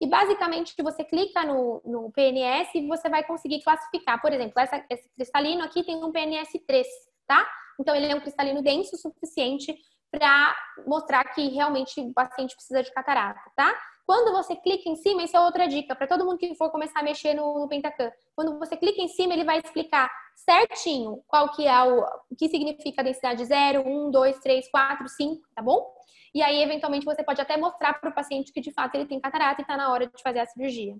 E basicamente você clica no, no PNS e você vai conseguir classificar. Por exemplo, essa, esse cristalino aqui tem um PNS 3, tá? Então ele é um cristalino denso o suficiente para mostrar que realmente o paciente precisa de catarata, tá? Quando você clica em cima, isso é outra dica para todo mundo que for começar a mexer no, no Pentacan. Quando você clica em cima, ele vai explicar certinho qual que é o, o que significa a densidade 0, 1, 2, 3, 4, 5, tá bom? E aí, eventualmente, você pode até mostrar para o paciente que de fato ele tem catarata e está na hora de fazer a cirurgia.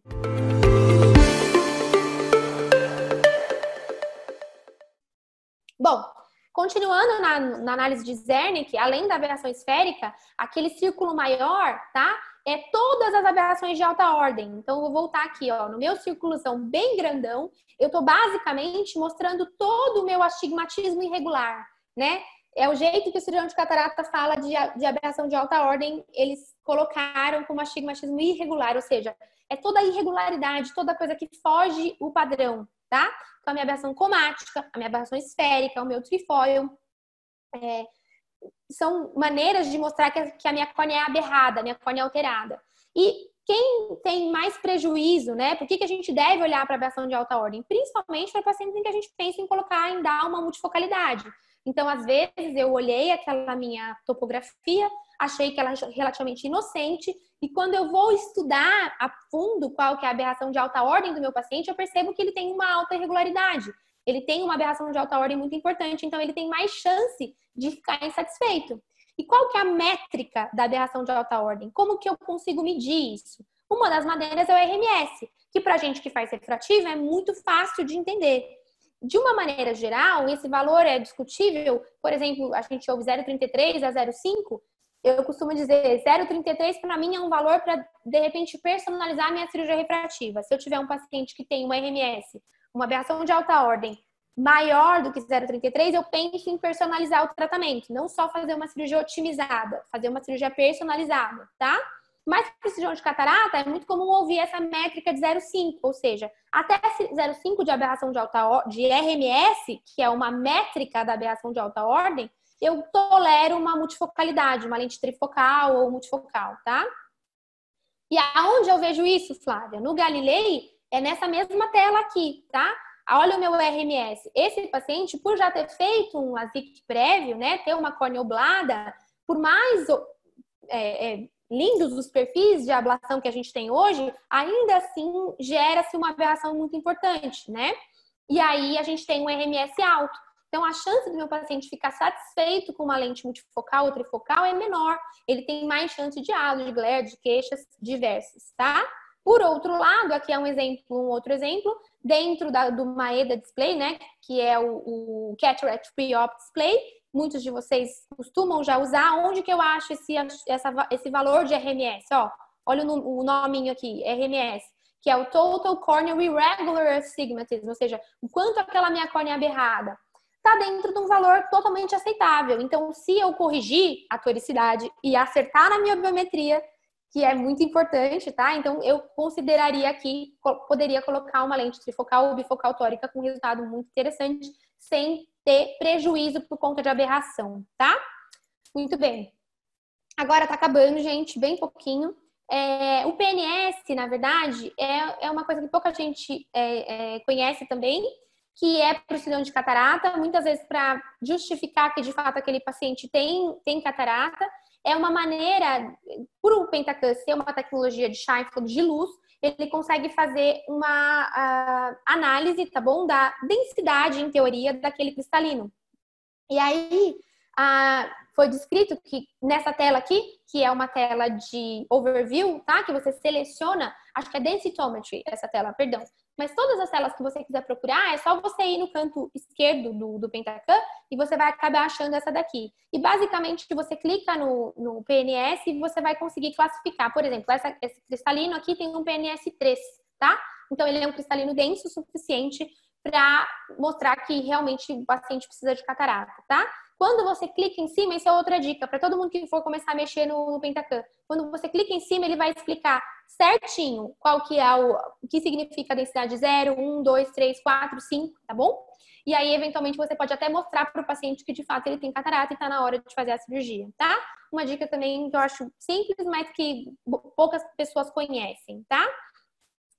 Bom, continuando na, na, análise de Zernick, além da aberração esférica, aquele círculo maior, tá? É todas as aberrações de alta ordem. Então, eu vou voltar aqui, ó, no meu círculozão bem grandão, eu estou basicamente mostrando todo o meu astigmatismo irregular, né? É o jeito que o cirurgião de catarata fala de, de aberração de alta ordem, eles colocaram como astigmatismo irregular, ou seja, é toda a irregularidade, toda coisa que foge o padrão, tá? Então, a minha aberração comática, a minha aberração esférica, o meu trifóio, é, são maneiras de mostrar que, a minha córnea é aberrada, a minha córnea é alterada. E quem tem mais prejuízo, né? Por que, que a gente deve olhar para a aberração de alta ordem? Principalmente para pacientes em que a gente pensa em colocar, em dar uma multifocalidade. Então, às vezes, eu olhei aquela minha topografia, achei que ela é relativamente inocente, e quando eu vou estudar a fundo qual que é a aberração de alta ordem do meu paciente, eu percebo que ele tem uma alta irregularidade. Ele tem uma aberração de alta ordem muito importante, então ele tem mais chance de ficar insatisfeito. E qual que é a métrica da aberração de alta ordem? Como que eu consigo medir isso? Uma das maneiras é o RMS, que para gente que faz refrativo é muito fácil de entender. De uma maneira geral, esse valor é discutível, por exemplo, a gente ouve 0,33 a 0,5, eu costumo dizer 0,33 para mim é um valor para, de repente, personalizar a minha cirurgia refrativa. Se eu tiver um paciente que tem uma RMS, uma aberração de alta ordem, maior do que 0,33, eu penso em personalizar o tratamento, não só fazer uma cirurgia otimizada, fazer uma cirurgia personalizada, tá? Mas para cirurgião de catarata, é muito comum ouvir essa métrica de 0,5, ou seja, até 0,5 de aberração de alta de RMS, que é uma métrica da aberração de alta ordem, eu tolero uma multifocalidade, uma lente trifocal ou multifocal, tá? E aonde eu vejo isso, Flávia? No Galilei, é nessa mesma tela aqui, tá? Olha o meu RMS. Esse paciente, por já ter feito um ASIC prévio, né, ter uma córnea oblada, por mais é, é, lindos os perfis de ablação que a gente tem hoje, ainda assim gera-se uma aberração muito importante, né? E aí a gente tem um RMS alto. Então, a chance do meu paciente ficar satisfeito com uma lente multifocal ou trifocal é menor. Ele tem mais chance de halo, de glare, de queixas diversas, tá? Por outro lado, aqui é um exemplo, um outro exemplo, dentro da, do Maeda Display, né, que é o, o Cataract Pre-Op Display, muitos de vocês costumam já usar. Onde que eu acho esse, essa, esse valor de RMS? Ó, olha o, o nominho aqui, RMS, que é o Total Corneal Irregular Astigmatism, ou seja, o quanto aquela minha córnea é aberrada está dentro de um valor totalmente aceitável. Então, se eu corrigir a toricidade e acertar na minha biometria, que é muito importante, tá? Então, eu consideraria aqui, poderia colocar uma lente trifocal ou bifocal tórica com resultado muito interessante, sem ter prejuízo por conta de aberração, tá? Muito bem. Agora tá acabando, gente, bem pouquinho. É, o PNS, na verdade, é, é uma coisa que pouca gente é, é, conhece também, que é para o cirurgião de catarata, muitas vezes para justificar que de fato aquele paciente tem, tem catarata. É uma maneira, por o Pentacan ser uma tecnologia de Scheinfeld de luz, ele consegue fazer uma uh, análise, tá bom, da densidade, em teoria, daquele cristalino. E aí, uh, foi descrito que nessa tela aqui, que é uma tela de overview, tá? Que você seleciona, acho que é densitometry, essa tela, perdão. Mas todas as telas que você quiser procurar, é só você ir no canto esquerdo do, do Pentacan e você vai acabar achando essa daqui. E basicamente você clica no, no PNS e você vai conseguir classificar. Por exemplo, essa, esse cristalino aqui tem um PNS 3, tá? Então ele é um cristalino denso o suficiente para mostrar que realmente o paciente precisa de catarata, tá? Quando você clica em cima, isso é outra dica para todo mundo que for começar a mexer no, no. Quando você clica em cima, ele vai explicar certinho qual que é o, o que significa a densidade 0, 1, 2, 3, 4, 5, tá bom? E aí, eventualmente, você pode até mostrar para o paciente que de fato ele tem catarata e está na hora de fazer a cirurgia, tá? Uma dica também que eu acho simples, mas que poucas pessoas conhecem, tá?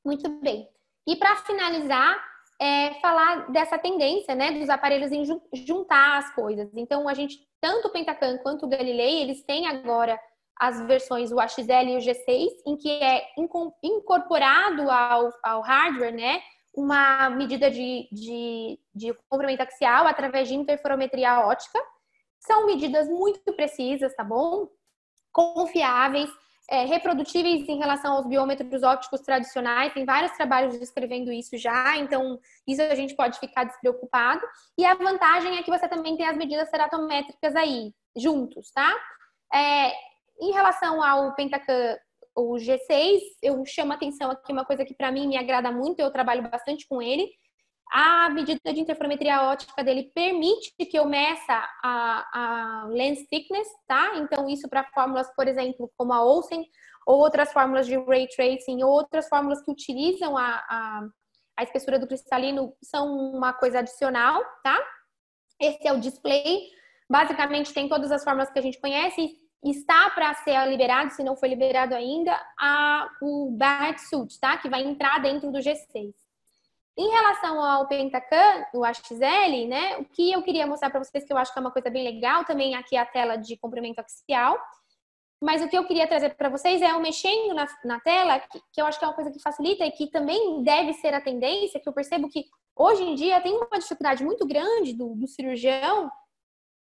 Muito bem. E para finalizar, é falar dessa tendência, né, dos aparelhos em juntar as coisas. Então, a gente, tanto o Pentacan quanto o Galilei, eles têm agora as versões o AXL e o G6, em que é incorporado ao, ao hardware, né, uma medida de, de, de comprimento axial através de interferometria ótica. São medidas muito precisas, tá bom? Confiáveis, é, reprodutíveis em relação aos biômetros ópticos tradicionais. Tem vários trabalhos descrevendo isso já, então isso a gente pode ficar despreocupado. E a vantagem é que você também tem as medidas ceratométricas aí, juntos, tá? É, em relação ao Pentacan o G6, eu chamo atenção aqui uma coisa que para mim me agrada muito, eu trabalho bastante com ele. A medida de interferometria óptica dele permite que eu meça a, a lens thickness, tá? Então, isso para fórmulas, por exemplo, como a Olsen, ou outras fórmulas de ray tracing, ou outras fórmulas que utilizam a, a, a espessura do cristalino, são uma coisa adicional, tá? Esse é o display. Basicamente, tem todas as fórmulas que a gente conhece está para ser liberado, se não foi liberado ainda, a, o Barrett Suit, tá? Que vai entrar dentro do G6. Em relação ao Pentacan, o HXL, né? O que eu queria mostrar para vocês, que eu acho que é uma coisa bem legal, também aqui a tela de comprimento axial. Mas o que eu queria trazer para vocês é o mexendo na, na tela, que, que, eu acho que é uma coisa que facilita e que também deve ser a tendência, que eu percebo que hoje em dia tem uma dificuldade muito grande do, do cirurgião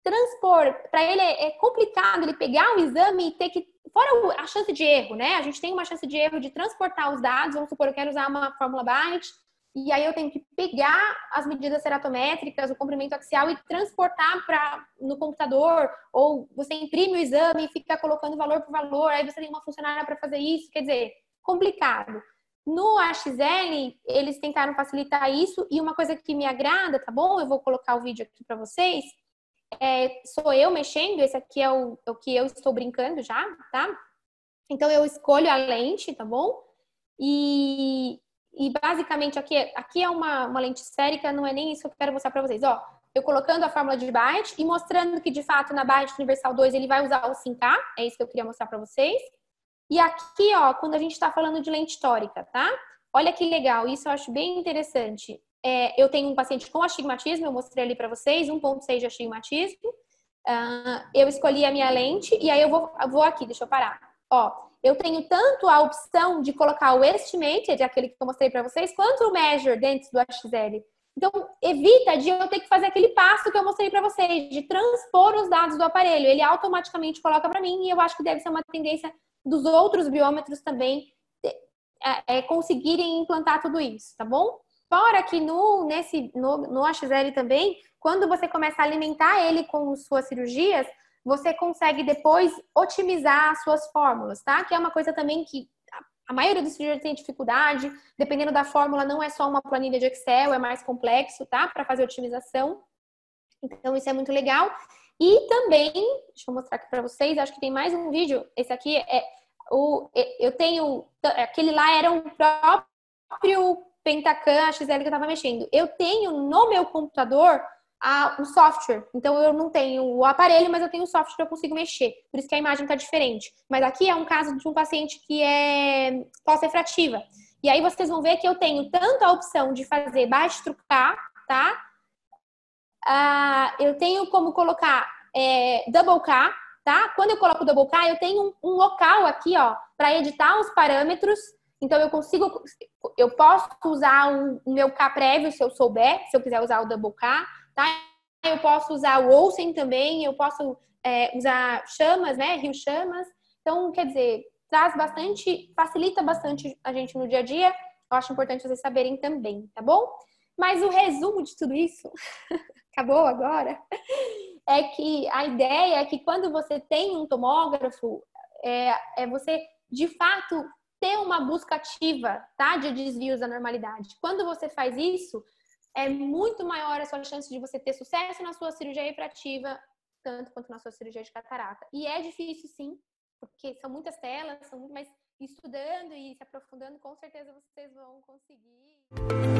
transpor, para ele é complicado ele pegar o exame e ter que. Fora a chance de erro, né? A gente tem uma chance de erro de transportar os dados. Vamos supor, eu quero usar uma fórmula Barrett, e aí eu tenho que pegar as medidas ceratométricas, o comprimento axial e transportar para no computador, ou você imprime o exame e fica colocando valor por valor, aí você tem uma funcionária para fazer isso, quer dizer, complicado. No AXL, eles tentaram facilitar isso, e uma coisa que me agrada, tá bom? Eu vou colocar o vídeo aqui para vocês é, sou eu mexendo, esse aqui é o, é o que eu estou brincando já, tá? Então eu escolho a lente, tá bom? E, e basicamente aqui, aqui é uma, uma lente esférica, não é nem isso que eu quero mostrar para vocês. Ó, eu colocando a fórmula de Barrett e mostrando que de fato na Barrett Universal 2 ele vai usar o 5K, é isso que eu queria mostrar para vocês. E aqui, ó, quando a gente está falando de lente tórica, tá? Olha que legal, isso eu acho bem interessante é, eu tenho um paciente com astigmatismo, eu mostrei ali para vocês, 1.6 de astigmatismo. Uh, eu escolhi a minha lente e aí eu vou, vou aqui, deixa eu parar. Ó, eu tenho tanto a opção de colocar o estimated, aquele que eu mostrei para vocês, quanto o measure dentro do HXL. Então, evita de eu ter que fazer aquele passo que eu mostrei para vocês, de transpor os dados do aparelho. Ele automaticamente coloca para mim e eu acho que deve ser uma tendência dos outros biômetros também é, é, conseguirem implantar tudo isso, tá bom? Fora que no, nesse, no, no AXL também, quando você começa a alimentar ele com suas cirurgias, você consegue depois otimizar as suas fórmulas, tá? Que é uma coisa também que a maioria dos cirurgiões tem dificuldade. Dependendo da fórmula, não é só uma planilha de Excel, é mais complexo, tá? Para fazer otimização. Então, isso é muito legal. E também, deixa eu mostrar aqui para vocês, acho que tem mais um vídeo. Esse aqui é o. Eu tenho. Aquele lá era um próprio Pentacan, XL que eu estava mexendo. Eu tenho no meu computador a, o software. Então eu não tenho o aparelho, mas eu tenho o software que eu consigo mexer. Por isso que a imagem está diferente. Mas aqui é um caso de um paciente que é pós-refrativa. E aí vocês vão ver que eu tenho tanto a opção de fazer baixo trucar, tá? Ah, eu tenho como colocar é, double K, tá? Quando eu coloco double K, eu tenho um, um local aqui, ó, para editar os parâmetros então eu consigo, eu posso usar o meu K prévio se eu souber, se eu quiser usar o double K, tá? Eu posso usar o Olsen também, eu posso é, usar chamas, né? Rio chamas. Então, quer dizer, traz bastante, facilita bastante a gente no dia a dia. Eu acho importante vocês saberem também, tá bom? Mas o resumo de tudo isso, acabou agora, é que a ideia é que quando você tem um tomógrafo, é, é você de fato ter uma busca ativa, tá? De desvios da normalidade. Quando você faz isso, é muito maior a sua chance de você ter sucesso na sua cirurgia refrativa, tanto quanto na sua cirurgia de catarata. E é difícil, sim, porque são muitas telas, são muito, mas estudando e se aprofundando, com certeza vocês vão conseguir.